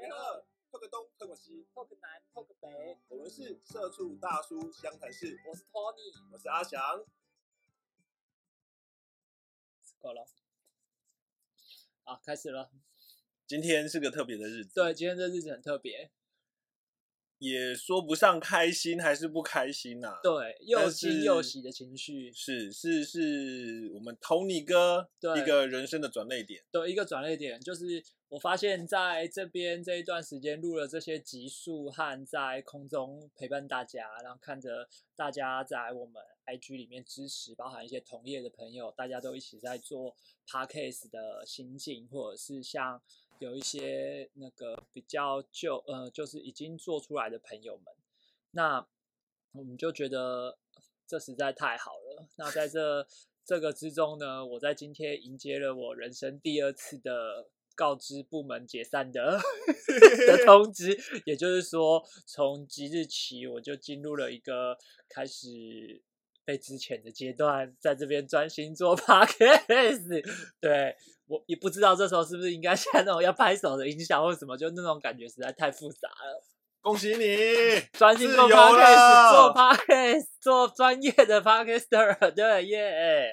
大家好，透个东，透个西，透个南，透个北，我们是社畜大叔湘潭市，我是 Tony，我是阿翔。够了，好，开始了。今天是个特别的日子，对，今天这日子很特别，也说不上开心还是不开心呐、对，又但惊又喜的情绪，是是是我们 Tony 哥一个人生的转捩点。对，一个转捩点就是我发现在这边这一段时间录了这些集数和在空中陪伴大家，然后看着大家在我们 IG 里面支持，包含一些同业的朋友，大家都一起在做 Podcast 的心境，或者是像有一些那个比较旧呃，就是已经做出来的朋友们，那我们就觉得这实在太好了。那在这这个之中呢，我在今天迎接了我人生第二次的告知部门解散的 的通知，也就是说，从即日起我就进入了一个开始。被之前的阶段，在这边专心做 podcast，对我也不知道这时候是不是应该 像那种要拍手的音响或什么，就那种感觉实在太复杂了。恭喜你，专心做 podcast，做 podcast，做专业的 podcaster，对耶。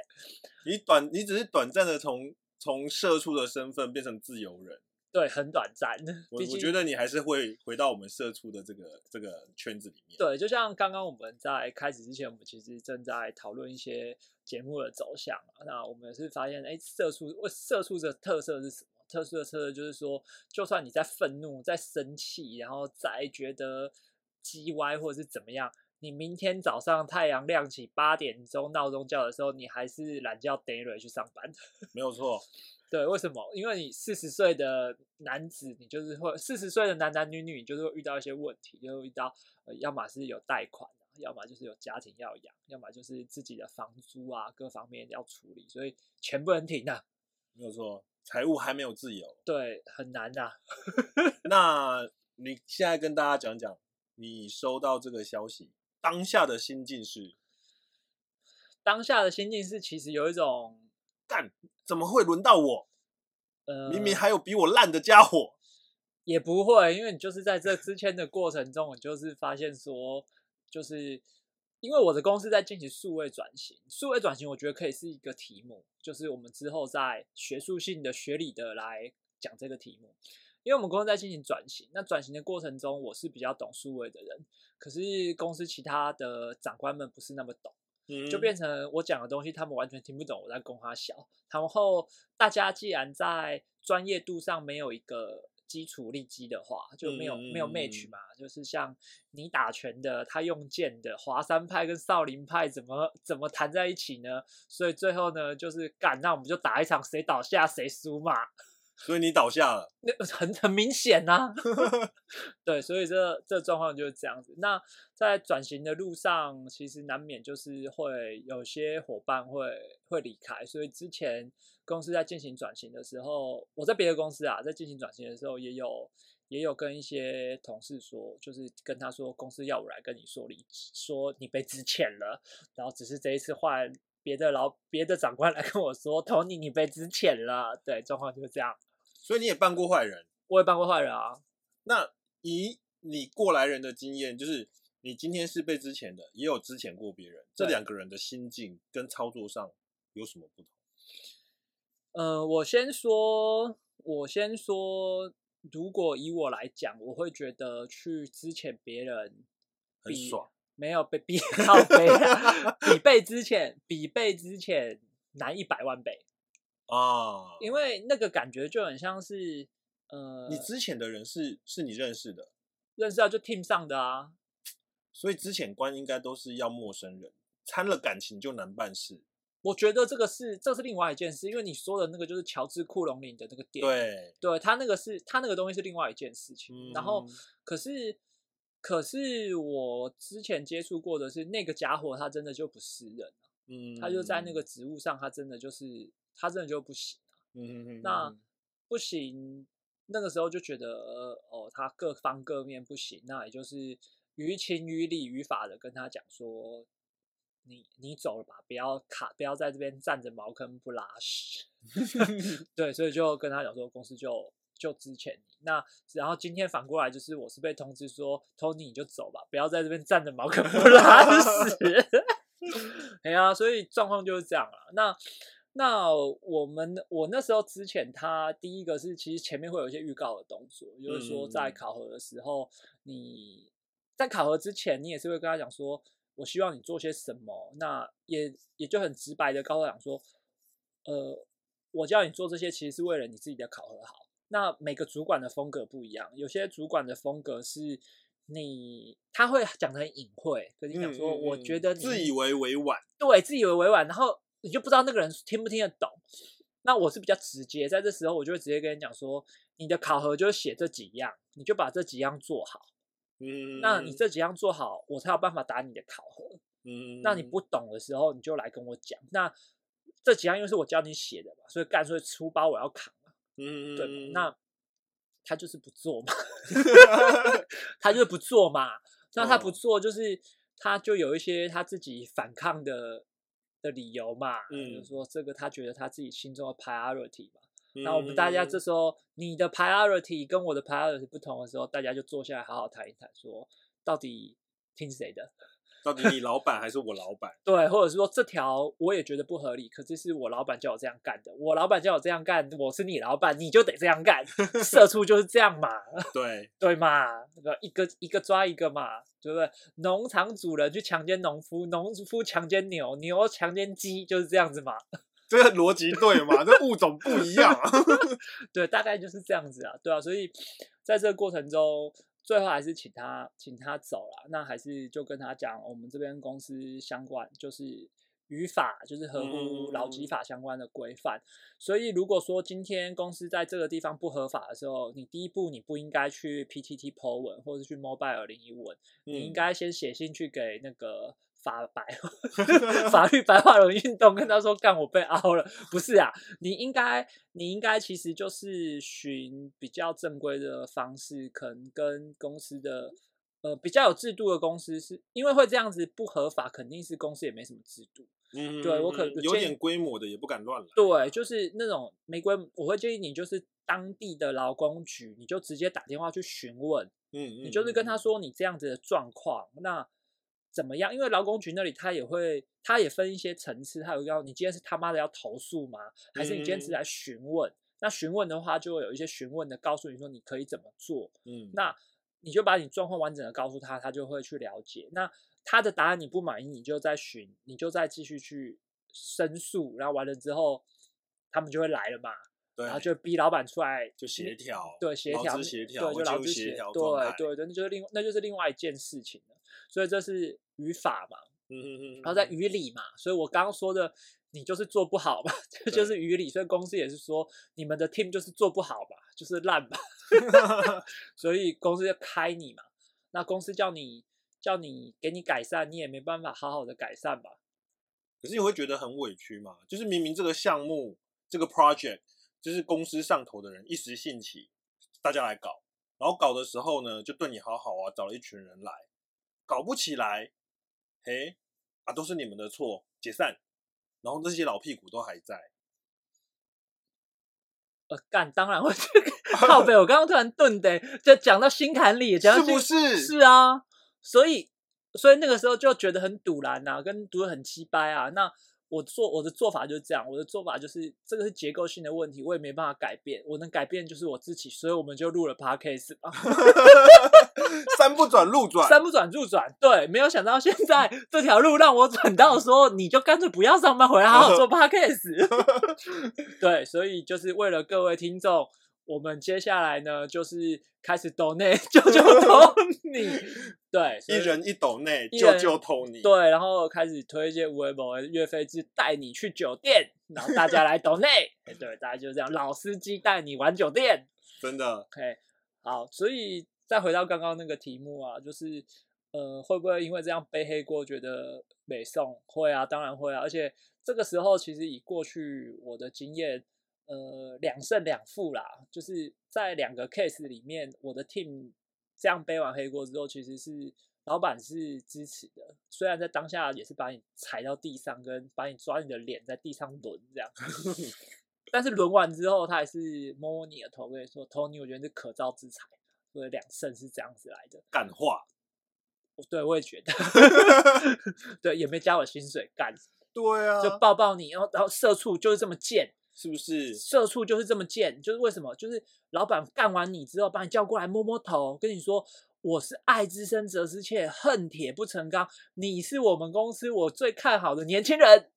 你短，你只是短暂的从从社畜的身份变成自由人。对，很短暂。我我觉得你还是会回到我们社畜的这个这个圈子里面。对，就像刚刚我们在开始之前，我们其实正在讨论一些节目的走向嘛。那我们是发现，哎，社畜，社畜的特色是什么？特殊的特色就是说，就算你在愤怒、在生气，然后再觉得叽歪或者是怎么样，你明天早上太阳亮起八点钟闹钟叫的时候，你还是懒觉 d a y 去上班。没有错。对，为什么？因为你四十岁的男子，你就是会四十岁的男男女女，你就是会遇到一些问题，就会遇到呃，要么是有贷款啊，要么就是有家庭要养，要么就是自己的房租啊各方面要处理，所以钱不能停啊。没有错，财务还没有自由。对，很难的、那你现在跟大家讲讲，你收到这个消息当下的心境是？当下的心境是，其实有一种干，怎么会轮到我？呃，明明还有比我烂的家伙。也不会，因为你就是在这之前的过程中，你就是发现说，就是因为我的公司在进行数位转型，数位转型我觉得可以是一个题目，就是我们之后在学术性的、学理的来讲这个题目。因为我们公司在进行转型，那转型的过程中，我是比较懂数位的人，可是公司其他的长官们不是那么懂。嗯就变成我讲的东西，他们完全听不懂我在供他小。然后大家既然在专业度上没有一个基础立基的话，就没有、嗯没有 match 嘛，就是像你打拳的，他用剑的，华山派跟少林派怎么怎么谈在一起呢？所以最后呢，就是干，那我们就打一场，谁倒下谁输嘛。所以你倒下了。那 很很明显呐、对，所以这这状况就是这样子。那在转型的路上，其实难免就是会有些伙伴会会离开，所以之前公司在进行转型的时候，我在别的公司啊，在进行转型的时候，也有也有跟一些同事说，就是跟他说，公司要我来跟你说离，说你被资遣了，然后只是这一次换别的老别的长官来跟我说，Tony 你被资遣了，对，状况就是这样。所以你也扮过坏人。我也扮过坏人啊，那以你过来人的经验，就是你今天是被之前的，也有之前过别人，这对两个人的心境跟操作上有什么不同？呃，我先说，我先说，如果以我来讲，我会觉得去之前别人比很爽，没有被逼 靠背啊，比被之前比被之前难一百万倍，啊！因为那个感觉就很像是呃，你之前的人是是你认识的，认识啊就 team 上的啊，所以之前关应该都是要陌生人，掺了感情就难办事。我觉得这个是这是另外一件事，因为你说的那个就是乔治库隆林的那个店，对，对他那个是他那个东西是另外一件事情，然后嗯。可是可是我之前接触过的是那个家伙，他真的就不是人啊，嗯他就在那个，职务上，他真的就是他真的就不行啊。嗯那不行，那个时候就觉得呃哦，他各方各面不行，那也就是于情于理于法的跟他讲说，你你走了吧，不要卡，不要在这边占着茅坑不拉屎。对，所以就跟他讲说，公司就就之前你。那然后今天反过来就是我是被通知说，Tony 你就走吧，不要在这边站着茅坑不拉屎。哎呀，所以状况就是这样了。那那我们我那时候之前，他第一个是其实前面会有一些预告的动作，就是说在考核的时候，你在考核之前，你也是会跟他讲说，我希望你做些什么。那也也就很直白的告诉讲说，呃，我叫你做这些，其实是为了你自己的考核好。那每个主管的风格不一样，有些主管的风格是你他会讲的很隐晦，跟你讲说，我觉得自以为委婉，对，自以为委婉，然后。你就不知道那个人听不听得懂，那我是比较直接，在这时候我就会直接跟你讲说，你的考核就写这几样，你就把这几样做好。嗯，那你这几样做好，我才有办法打你的考核。嗯，那你不懂的时候，你就来跟我讲。那这几样因为是我教你写的嘛，所以干脆出包我要扛嗯，对，那他就是不做嘛，他就是不做嘛。那他不做，就是他就有一些他自己反抗的。的理由嘛，就是说这个他觉得他自己心中的 priority 嘛。那我们大家这时候你的 priority 跟我的 priority 不同的时候，大家就坐下来好好谈一谈，说到底听谁的？到底你老板还是我老板？对，或者是说这条我也觉得不合理，可是是我老板叫我这样干的。我老板叫我这样干，我是你老板，你就得这样干。社畜就是这样嘛。对对嘛，那个一个一个抓一个嘛，对不对？农场主人去强奸农夫，农夫强奸牛，牛强奸鸡，就是这样子嘛。这个逻辑对嘛？这物种不一样。对，大概就是这样子啊。对啊，所以在这个过程中。最后还是请他请他走了，那还是就跟他讲，我们这边公司相关就是语法，就是合乎劳基法相关的规范。所以如果说今天公司在这个地方不合法的时候，你第一步你不应该去 PTT Po 文，或者去 Mobile 零一文，你应该先写信去给那个。法白 法律白话文运动跟他说干我被凹了，不是啊，你应该你应该其实就是寻比较正规的方式，可能跟公司的呃比较有制度的公司，是因为会这样子不合法，肯定是公司也没什么制度。嗯，对我可能有点规模的也不敢乱来。对，就是那种没规，我会建议你就是当地的劳工局，你就直接打电话去询问，嗯，你就是跟他说你这样子的状况，那。怎么样？因为劳工局那里他也会，他也分一些层次。他有要你今天是他妈的要投诉吗？还是你今天是来询问？那询问的话，就会有一些询问的，告诉你说你可以怎么做。嗯，那你就把你状况完整的告诉他，他就会去了解。那他的答案你不满意，你就再询，你就再继续去申诉。然后完了之后，他们就会来了嘛。对，然后就逼老板出来就协调，对协调协调，对就劳资协调，对对对，那就是另那就是另外一件事情了。所以这是语法嘛，嗯嗯嗯，然后在语理嘛，所以我刚刚说的，你就是做不好嘛，这就是语理。所以公司也是说，你们的 team 就是做不好吧，就是烂吧，所以公司要开你嘛。那公司叫你叫你给你改善，你也没办法好好的改善吧。可是你会觉得很委屈嘛？就是明明这个项目这个 project 就是公司上头的人一时兴起，大家来搞，然后搞的时候呢，就对你好好啊，找了一群人来。搞不起来，嘿，啊，都是你们的错，解散。然后这些老屁股都还在，呃，干，当然会靠背。我刚刚突然顿的，就讲到心坎里，讲是不是？是啊，所以，所以那个时候就觉得很堵然呐，跟堵得很鸡掰啊。那。我做我的做法就是这样，我的做法就是这个是结构性的问题，我也没办法改变，我能改变就是我自己，所以我们就录了 podcast 嘛，山不转路转，三不转路转，对，没有想到现在这条路让我转到说，你就干脆不要上班，回来好好做 podcast，对，所以就是为了各位听众。我们接下来呢，就是开始抖内救救托尼，对，一人一抖内救救托尼，对，然后开始推一些无为某月费制，带你去酒店，然后大家来抖内，对，大家就是这样，老司机带你玩酒店，真的，OK，好，所以再回到刚刚那个题目啊，就是呃，会不会因为这样背黑锅，觉得美送会啊？当然会啊，而且这个时候其实以过去我的经验。呃，两胜两负啦，就是在两个 case 里面，我的 team 这样背完黑锅之后，其实是老板是支持的，虽然在当下也是把你踩到地上，跟把你抓你的脸在地上轮这样。但是轮完之后，他还是摸摸你的头，跟你说：“Tony，我觉得是可造之材。”所以两胜是这样子来的。感化，对，我也觉得，对，也没加我薪水干，对啊，就抱抱你，然后然后社畜就是这么贱，是不是？社畜就是这么贱，就是为什么？就是老板干完你之后，把你叫过来摸摸头，跟你说。我是爱之深责之切，恨铁不成钢。你是我们公司我最看好的年轻人。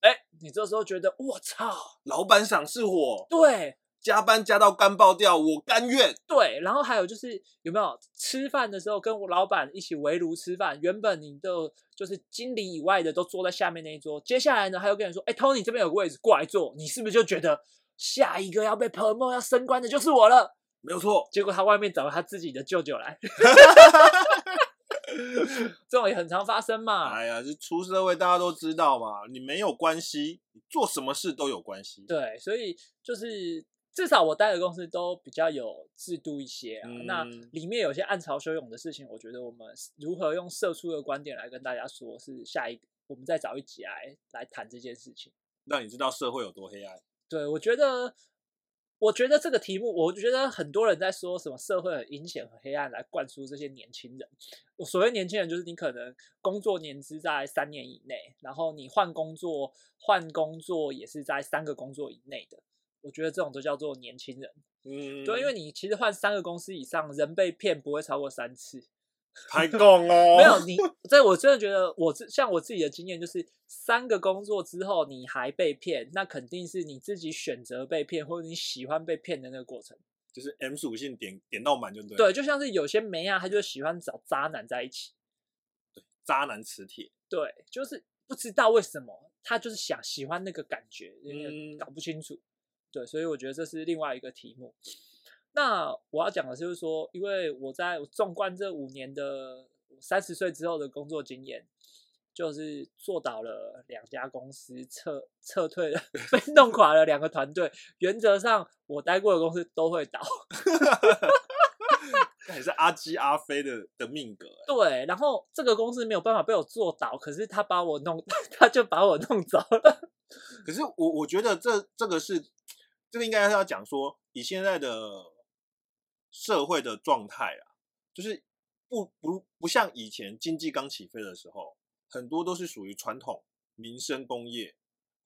哎，你这时候觉得我操，老板赏识我，对，加班加到干爆掉，我甘愿。对，然后还有就是有没有吃饭的时候跟我老板一起围炉吃饭？原本你的就是经理以外的都坐在下面那一桌，接下来呢，他又跟你说，哎，Tony 这边有个位置，过来坐。你是不是就觉得下一个要被 promo 要升官的就是我了？没有错，结果他外面找了他自己的舅舅来，这种也很常发生嘛。哎呀，这出社会大家都知道嘛，你没有关系，你做什么事都有关系。对，所以就是至少我待的公司都比较有制度一些啊。那里面有些暗潮汹涌的事情，我觉得我们如何用社畜的观点来跟大家说，是下一我们再找一集来来谈这件事情，那你知道社会有多黑暗。对，我觉得。我觉得这个题目，我觉得很多人在说什么社会很阴险、和黑暗，来灌输这些年轻人。我所谓年轻人，就是你可能工作年资在三年以内，然后你换工作、换工作也是在三个工作以内的。我觉得这种都叫做年轻人。嗯，对，因为你其实换三个公司以上，人被骗不会超过三次。太杠哦！没有你，这我真的觉得，我像我自己的经验就是，三个工作之后你还被骗，那肯定是你自己选择被骗，或者你喜欢被骗的那个过程。就是 M 属性点点到满就对。对，就像是有些梅啊，他就喜欢找渣男在一起。对，渣男磁铁。对，就是不知道为什么，他就是想喜欢那个感觉，搞不清楚。对，所以我觉得这是另外一个题目。那我要讲的就是说，因为我在纵观这五年的三十岁之后的工作经验，就是做倒了两家公司，撤撤退了，被弄垮了两个团队。原则上，我待过的公司都会倒。那也是阿基阿飞的的命格。对，然后这个公司没有办法被我做倒，可是他把我弄，他就把我弄走了。可是我我觉得这这个是这个应该是要讲说，以现在的。社会的状态啊，就是不不不像以前经济刚起飞的时候，很多都是属于传统民生工业，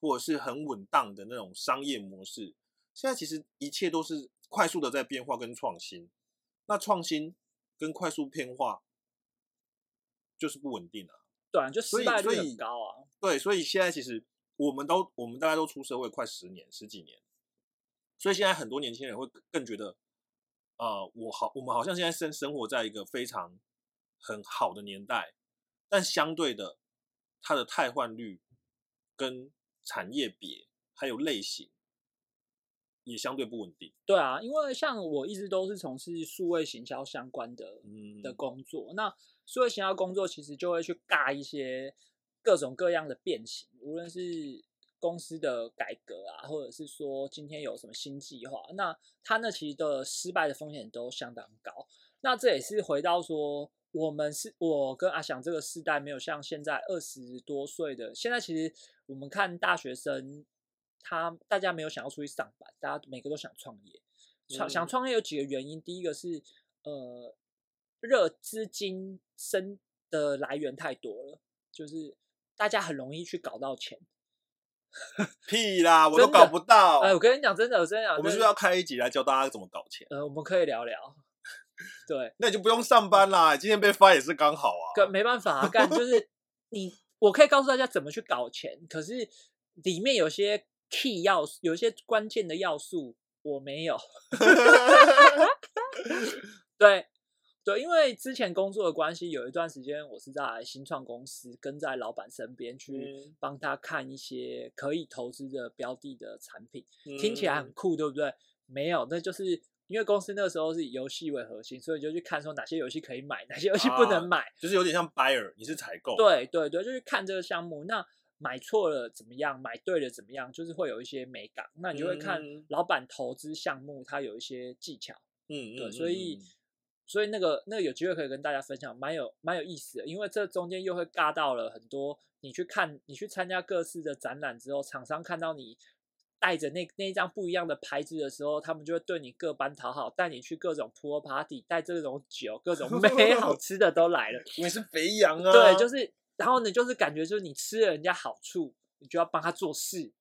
或者是很稳当的那种商业模式。现在其实一切都是快速的在变化跟创新。那创新跟快速变化就是不稳定啊。对，就失败率很高啊。对，所以现在其实我们都我们大家都出社会快十年十几年，所以现在很多年轻人会更觉得。呃，我好，我们好像现在生生活在一个非常很好的年代，但相对的，它的汰换率跟产业别还有类型也相对不稳定。对啊，因为像我一直都是从事数位行销相关的嗯的工作，那数位行销工作其实就会去尬一些各种各样的变形，无论是。公司的改革啊，或者是说今天有什么新计划，那他那其实的失败的风险都相当高。那这也是回到说，我们是我跟阿翔这个世代没有像现在二十多岁的，现在其实我们看大学生，他大家没有想要出去上班，大家每个都想创业。创想创业有几个原因，第一个是呃热资金生的来源太多了，就是大家很容易去搞到钱。屁啦，我都搞不到。哎，我跟你讲，真的，我真的，我们是不是要开一集来教大家怎么搞钱？呃，我们可以聊聊。对，那你就不用上班啦，今天被发也是刚好啊。干没办法干，就是你，我可以告诉大家怎么去搞钱，可是里面有些 key 要素，有一些关键的要素我没有。对。对，因为之前工作的关系，有一段时间我是在新创公司，跟在老板身边去帮他看一些可以投资的标的的产品，听起来很酷，对不对？没有，那就是因为公司那个时候是以游戏为核心，所以就去看说哪些游戏可以买，哪些游戏不能买，就是有点像 buyer，你是采购。对对对，就去看这个项目，那买错了怎么样？买对了怎么样？就是会有一些美感，那你就会看老板投资项目，他有一些技巧。嗯嗯，对，所以。所以那个那个有机会可以跟大家分享，蛮有蛮有意思的，因为这中间又会尬到了很多。你去看，你去参加各式的展览之后，厂商看到你带着那那一张不一样的牌子的时候，他们就会对你各般讨好，带你去各种 pool party，带这种酒、各种美好 吃的都来了。因为是肥羊啊，对，就是，然后呢，就是感觉就是你吃了人家好处，你就要帮他做事。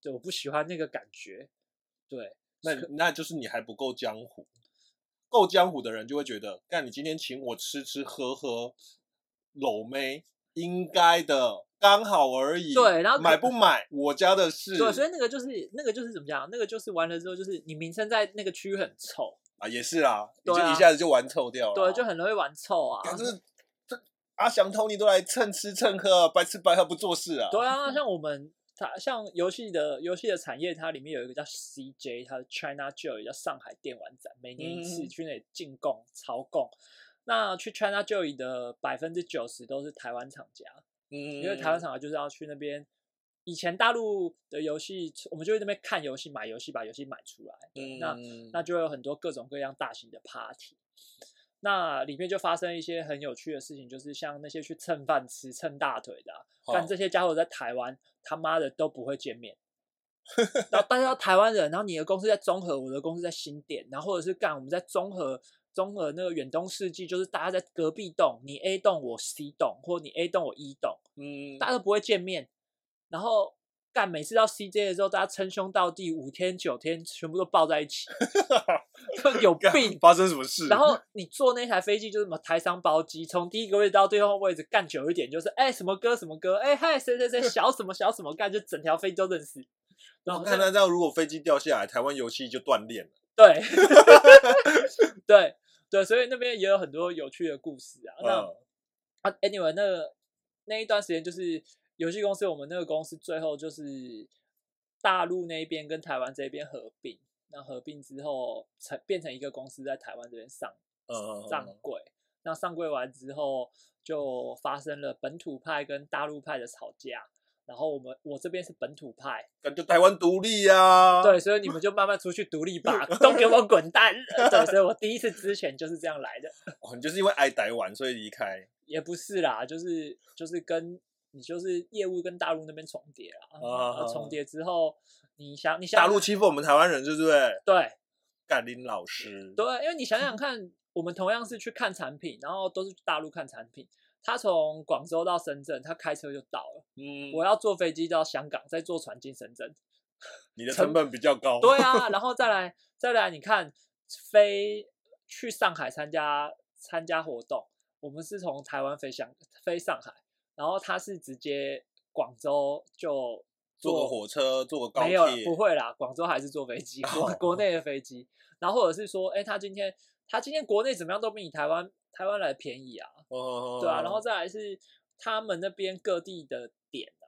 对，我不喜欢那个感觉。对，那那就是你还不够江湖，够江湖的人就会觉得，干你今天请我吃吃喝喝，搂妹应该的，刚好而已。对然后买不买我家的事。对，所以那个就是那个就是怎么讲？那个就是完了之后，就是你名声在那个区域很臭，啊，也是啊，你对啊就一下子就玩臭掉了。对，就很容易玩臭啊。干这这阿翔、Tony 都来蹭吃蹭喝，白吃白喝不做事啊。对啊，像我们它像游戏的游戏的产业，它里面有一个叫 CJ，它的 China Joy 叫上海电玩展，每年一次嗯去那里进贡、朝贡。那去 China Joy 的百分之九十都是台湾厂家，嗯，因为台湾厂家就是要去那边。以前大陆的游戏，我们就会那边看游戏、买游戏，把游戏买出来。对那嗯那就会有很多各种各样大型的 party。那里面就发生一些很有趣的事情，就是像那些去蹭饭吃、蹭大腿的、啊，但这些家伙在台湾他妈的都不会见面。然后大家都台湾人，然后你的公司在中和，我的公司在新店，然后或者是干我们在中和中和那个远东世纪，就是大家在隔壁栋，你 A 栋我 C 栋，或你 A 栋我 E 栋，嗯，大。家都不会见面，然后干每次到 CJ 的时候，大家称兄道弟，五天九天全部都抱在一起，就 有病。发生什么事？然后你坐那台飞机就是什么台商包机，从第一个位置到最后位置干久一点，就是哎什么歌什么歌，哎嗨谁谁谁小什么小什么干，就整条飞机都认识。然我后看他这样，如果飞机掉下来，台湾游戏就断链了。对 对对，所以那边也有很多有趣的故事啊。那、嗯啊，anyway，那个那一段时间就是游戏公司，我们那个公司最后就是大陆那边跟台湾这边合并，那合并之后成变成一个公司在台湾这边上嗯，上柜，那上柜完之后就发生了本土派跟大陆派的吵架，然后我们我这边是本土派，感觉台湾独立啊。对，所以你们就慢慢出去独立吧，都给我滚蛋！对，所以我第一次之前就是这样来的。哦，你就是因为挨台湾所以离开。也不是啦，就是就是跟你就是业务跟大陆那边重叠了，啊啊重叠之后，你想你想大陆欺负我们台湾人，对不对？对甘霖老师，对，因为你想想 看，我们同样是去看产品，然后都是去大陆看产品，他从广州到深圳，他开车就到了，嗯，我要坐飞机到香港，再坐船进深圳，你的成本比较高。对啊，然后再来再来，你看飞去上海参加参加活动，我们是从台湾飞香飞上海，然后他是直接广州就坐个火车，坐个高没有铁，不会啦，广州还是坐飞机，国哦国内的飞机，然后或者是说，哎，他今天他今天国内怎么样都比你台湾台湾来便宜啊，哦，对啊，然后再来是他们那边各地的点啊，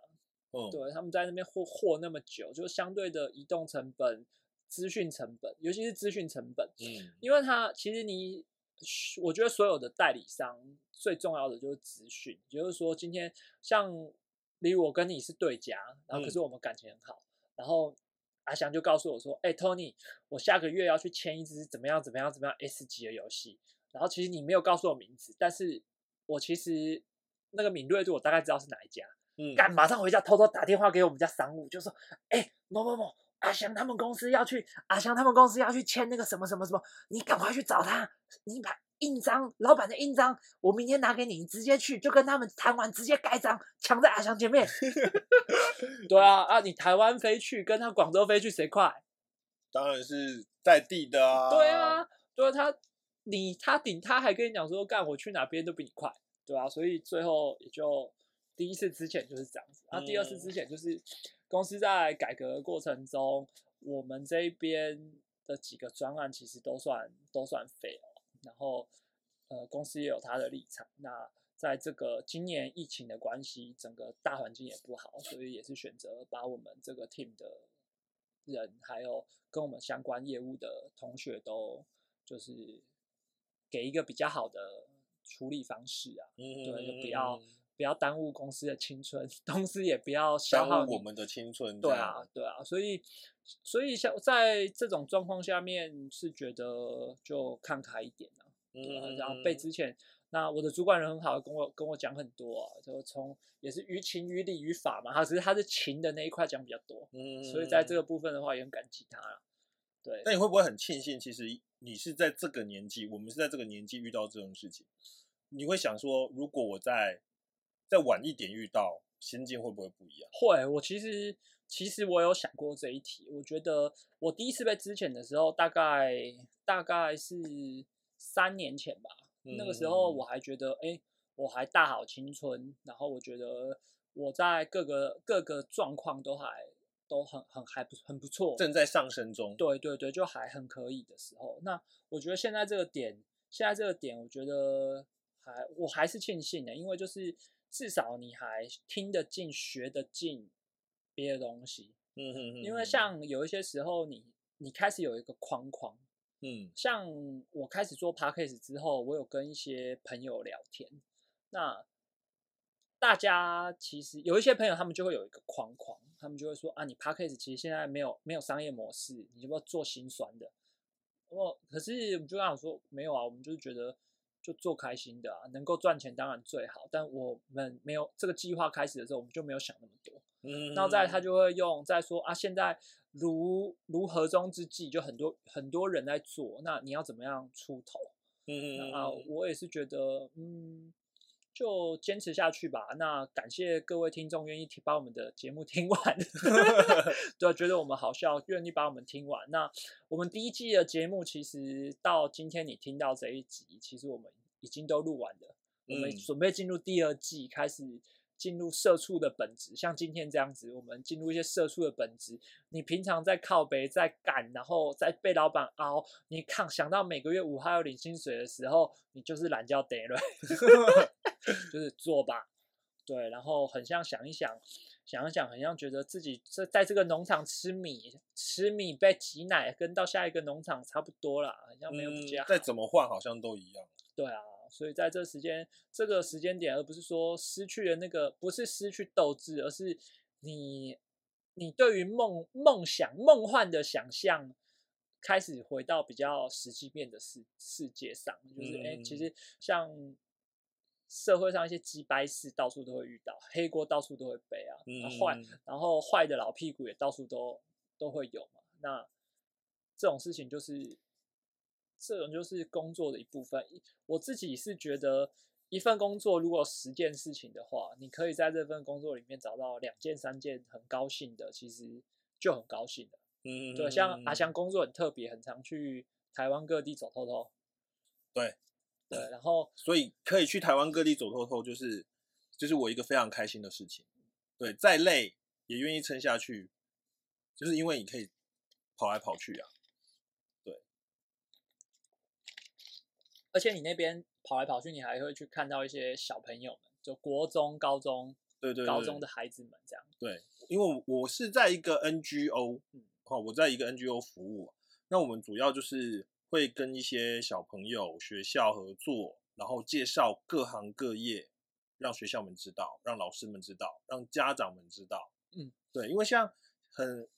嗯，对，他们在那边货货那么久，就相对的移动成本、资讯成本，尤其是资讯成本，嗯，因为它其实你，我觉得所有的代理商最重要的就是资讯，也就是说，今天像例如我跟你是对家，然后可是嗯。我们感情很好，然后阿翔就告诉我说，哎、t o n y 我下个月要去签一支怎么样怎么样怎么样 S 级的游戏，然后其实你没有告诉我名字，但是我其实那个敏锐度我大概知道是哪一家，嗯，干，马上回家偷偷打电话给我们家商务，就说：“哎、某某某，阿翔他们公司要去，阿翔他们公司要去签那个什么什么什么，你赶快去找他，你把印章，老板的印章，我明天拿给你，你直接去，就跟他们谈完，直接盖章，抢在阿翔前面。对啊，啊，你台湾飞去，跟他广州飞去，谁快？当然是在地的啊。对啊，对啊，他你他顶他还跟你讲说，干我去哪边都比你快，对啊，所以最后也就第一次之前就是这样子，啊，第二次之前就是公司在改革的过程中，我们这边的几个专案其实都算都算废了，然后呃公司也有他的立场，那。在这个今年疫情的关系，整个大环境也不好，所以也是选择把我们这个 team 的人，还有跟我们相关业务的同学都就是给一个比较好的处理方式啊，嗯，对，就不要不要耽误公司的青春，同时也不要消耽耗我们的青春。对啊，，对啊，所以所以像在这种状况下面，是觉得就看开一点啊，对啊嗯，然后被之前，那我的主管人很好，跟我跟我讲很多啊，就从也是于情于理于法嘛，他只是他是情的那一块讲比较多，嗯，所以在这个部分的话也很感激他了。对，那你会不会很庆幸，其实你是在这个年纪，我们是在这个年纪遇到这种事情？你会想说，如果我在再晚一点遇到，心境会不会不一样？会，我其实其实我有想过这一题。我觉得我第一次被之前的时候，大概大概是三年前吧。那个时候我还觉得，哎，我还大好青春，然后我觉得我在各个各个状况都还都很很还不很不错，正在上升中。对对对，就还很可以的时候。那我觉得现在这个点，现在这个点，我觉得还我还是庆幸的，因为就是。至少你还听得进、学得进别的东西，嗯哼哼。因为像有一些时候，你你开始有一个框框，嗯，像我开始做 podcast 之后，我有跟一些朋友聊天，那大家其实有一些朋友，他们就会有一个框框，他们就会说啊，你 podcast 其实现在没有没有商业模式，你要不要做心酸的？我可是我就跟他说没有啊，我们就是觉得。就做开心的啊，能够赚钱当然最好，但我们没有这个计划开始的时候，我们就没有想那么多。嗯，然后再他就会用再说啊，现在如如河中之鲫，就很多很多人在做，那你要怎么样出头？嗯啊，我也是觉得，嗯，就坚持下去吧。那感谢各位听众愿意听把我们的节目听完，对，觉得我们好笑，愿意把我们听完。那我们第一季的节目其实到今天你听到这一集，其实我们。已经都录完了，我们准备进入第二季，开始进入社畜的本质。像今天这样子，我们进入一些社畜的本质。你平常在靠北，在赶，然后在被老板熬，你看想到每个月五号要领薪水的时候，你就是懒觉得了，就是做吧。对，然后很像想一想，想一想，很像觉得自己在在这个农场吃米，吃米被挤奶，跟到下一个农场差不多啦，好像没有比较。再怎么换，好像都一样。对啊。所以在这时间这个时间点，而不是说失去了那个，不是失去斗志，而是你你对于梦梦想梦幻的想象开始回到比较实际面的世世界上，就是哎，其实像社会上一些鸡掰事到处都会遇到，黑锅到处都会背啊，坏然后坏的老屁股也到处都都会有嘛，那这种事情就是。这种就是工作的一部分。我自己是觉得，一份工作如果十件事情的话，你可以在这份工作里面找到两件、三件很高兴的，其实就很高兴的。嗯，对，像阿翔工作很特别，很常去台湾各地走透透。对，对，然后所以可以去台湾各地走透透，就是就是我一个非常开心的事情。对，再累也愿意撑下去，就是因为你可以跑来跑去啊。对而且你那边跑来跑去，你还会去看到一些小朋友们，就国中、高中，对对，高中的孩子们这样。对，因为我是在一个 NGO，好，我在一个 NGO 服务，那我们主要就是会跟一些小朋友、学校合作，然后介绍各行各业，让学校们知道，让老师们知道，让家长们知道。嗯，对，因为像很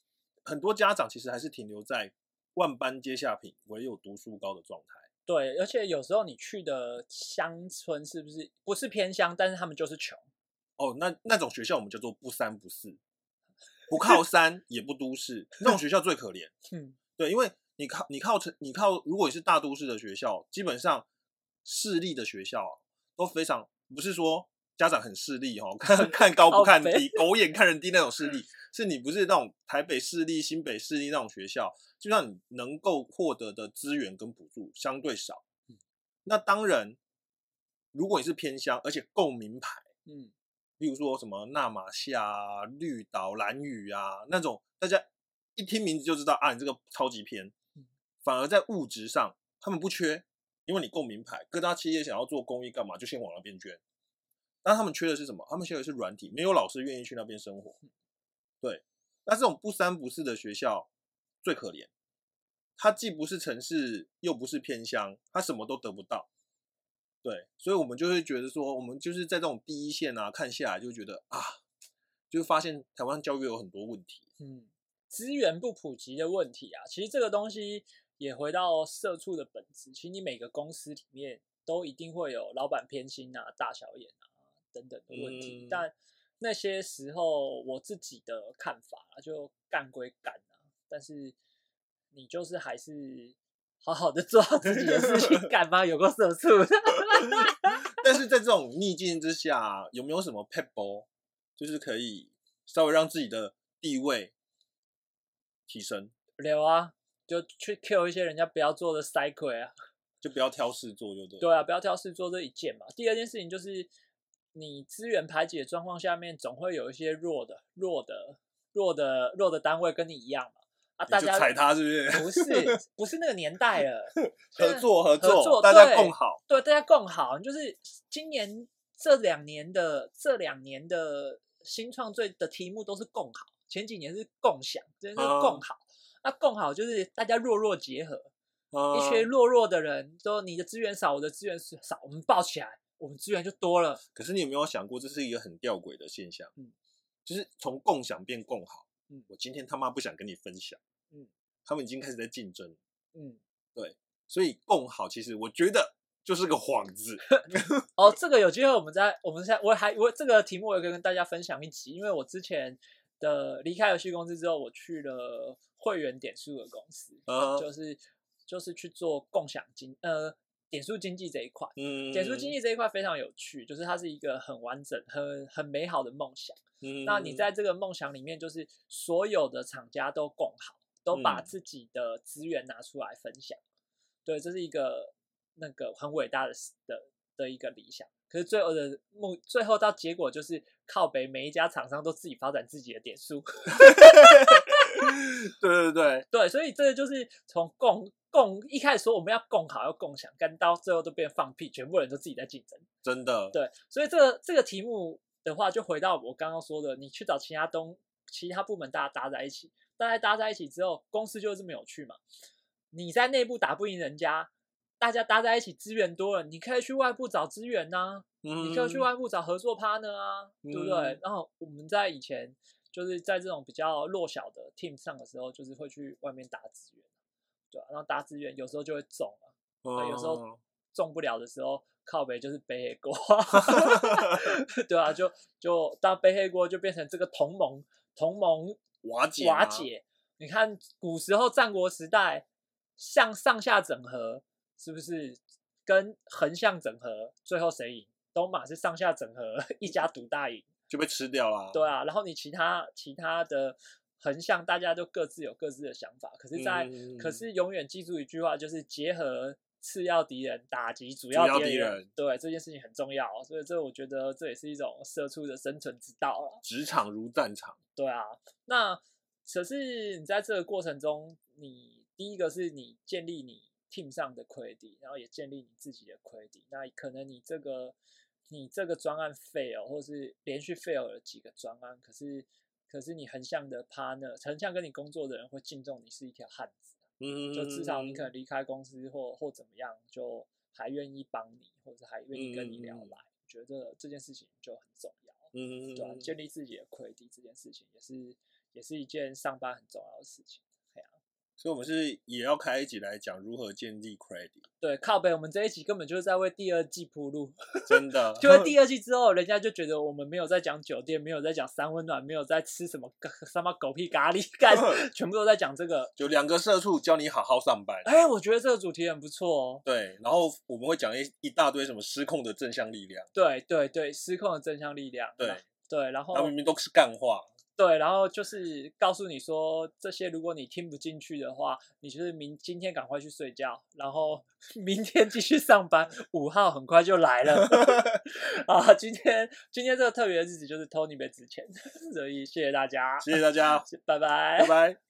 很多家长其实还是停留在万般皆下品，唯有读书高的状态。对，而且有时候你去的乡村是不是不是偏乡，但是他们就是穷哦。那那种学校我们叫做不三不四，不靠 山也不都市，那种学校最可怜。嗯，对，因为你靠你靠城，你靠，如果你是大都市的学校，基本上势力的学校啊都非常不是说家长很势利哦，看 看高不看低，狗眼看人低那种势 力，是你不是那种台北市立、新北市立那种学校。就像你能够获得的资源跟补助相对少，那当然，如果你是偏乡，而且够名牌，嗯，例如说什么纳马夏、绿岛、蓝屿啊那种，大家一听名字就知道啊，你这个超级偏。反而在物质上，他们不缺，因为你够名牌，各大企业想要做公益干嘛，就先往那边捐。那他们缺的是什么？他们缺的是软体，没有老师愿意去那边生活。对，那这种不三不四的学校。最可怜，它既不是城市，又不是偏乡，它什么都得不到。对，所以我们就会觉得说，我们就是在这种第一线啊，看下来就觉得啊，就发现台湾教育有很多问题。嗯，资源不普及的问题啊，其实这个东西也回到社畜的本质。其实你每个公司里面都一定会有老板偏心啊、大小眼啊等等的问题。嗯但那些时候我自己的看法啊就干归干啊，但是你就是还是好好的做好自己的事情，干嘛有个社畜？但是在这种逆境之下，有没有什么 p e b b l 就是可以稍微让自己的地位提升，有啊，就去 Q 一些人家不要做的 cycle 啊。就不要挑事做，就对。对啊，不要挑事做这一件嘛。第二件事情就是，你资源排解的状况下面，总会有一些弱的、弱的、弱的、弱的单位跟你一样嘛。啊，大家踩他是不是？不是不是那个年代了，合作合合作大家共好。对，大家共好。就是今年这两年的这两年的新创最的题目都是共好，前几年是共享，这是啊共好。那共好就是大家弱弱结合，一一群弱弱的人说你的资源少，我的资源少，我们抱起来，我们资源就多了。可是你有没有想过，这是一个很吊诡的现象？嗯就是从共享变共好。嗯我今天他妈不想跟你分享。嗯，他们已经开始在竞争，嗯，所以共好其实我觉得就是个幌子。哦，这个有机会我们再我们现在我还我这个题目我也可以跟大家分享一集，因为我之前的离开游戏公司之后，我去了会员点数的公司，嗯就是就是去做共享经呃点数经济这一块。嗯，点数经济这一块非常有趣，就是它是一个很完整、很很美好的梦想。嗯，那你在这个梦想里面，就是所有的厂家都共好，都把嗯自己的资源拿出来分享。对，这是一个那个很伟大的的的一个理想。可是最后的目，最后到结果就是靠北每一家厂商都自己发展自己的点数。对对对，对，所以这个就是从共共一开始说我们要共好要共享，但到最后都变放屁，全部人都自己在竞争。真的，对，所以这个这个题目的话，就回到我刚刚说的，你去找其他东其他部门大家搭在一起，大家搭在一起之后，公司就这么有趣嘛。你在内部打不赢人家，大家搭在一起资源多了，你可以去外部找资源呐、嗯你可以去外部找合作 partner 啊，对不对嗯？然后我们在以前就是在这种比较弱小的 team 上的时候，就是会去外面打资源，对、啊、然后打资源有时候就会中啊，那有时候嗯中不了的时候，靠北就是背黑锅，对啊，就就当背黑锅就变成这个同盟同盟瓦解瓦解。你看古时候战国时代向上下整合，是不是跟横向整合，最后谁赢？东马是上下整合，一家独大赢。就被吃掉了。对啊，然后你其他其他的横向，大家都各自有各自的想法，可是在，嗯可是永远记住一句话，就是结合次要敌人打击主主要敌人对这件事情很重要，所以这我觉得这也是一种社畜的生存之道了。职场如战场，对啊，那可是你在这个过程中，你第一个是你建立你 team 上的 credit，然后也建立你自己的 credit。那可能你这个你这个专案 fail，或是连续 fail 了几个专案，可是可是你横向的 partner，横向跟你工作的人会敬重你是一条汉子，嗯，就至少你可能离开公司或或怎么样，就还愿意帮你，或者还愿意跟你聊来嗯觉得这件事情就很重要。嗯，对啊，建立自己的 credit 这件事情也是也是一件上班很重要的事情。所以我们是也要开一集来讲如何建立 credit，对，靠北，我们这一集根本就是在为第二季铺路，真的，就在第 二季之后，人家就觉得我们没有在讲酒店，没有在讲三温暖，没有在吃什么什么狗屁咖喱，干全部都在讲这个。就两个社畜教你好好上班。哎，我觉得这个主题很不错哦。对，然后我们会讲一一大堆什么失控的正向力量，对对对，失控的正向力量。对对，然后他明明都是干话，对，然后就是告诉你说，这些如果你听不进去的话，你就是明今天赶快去睡觉，然后 明天继续上班。五号很快就来了 啊！今天今天这个特别的日子就是 Tony 被值钱，所以谢谢大家，谢谢大家，拜拜拜拜。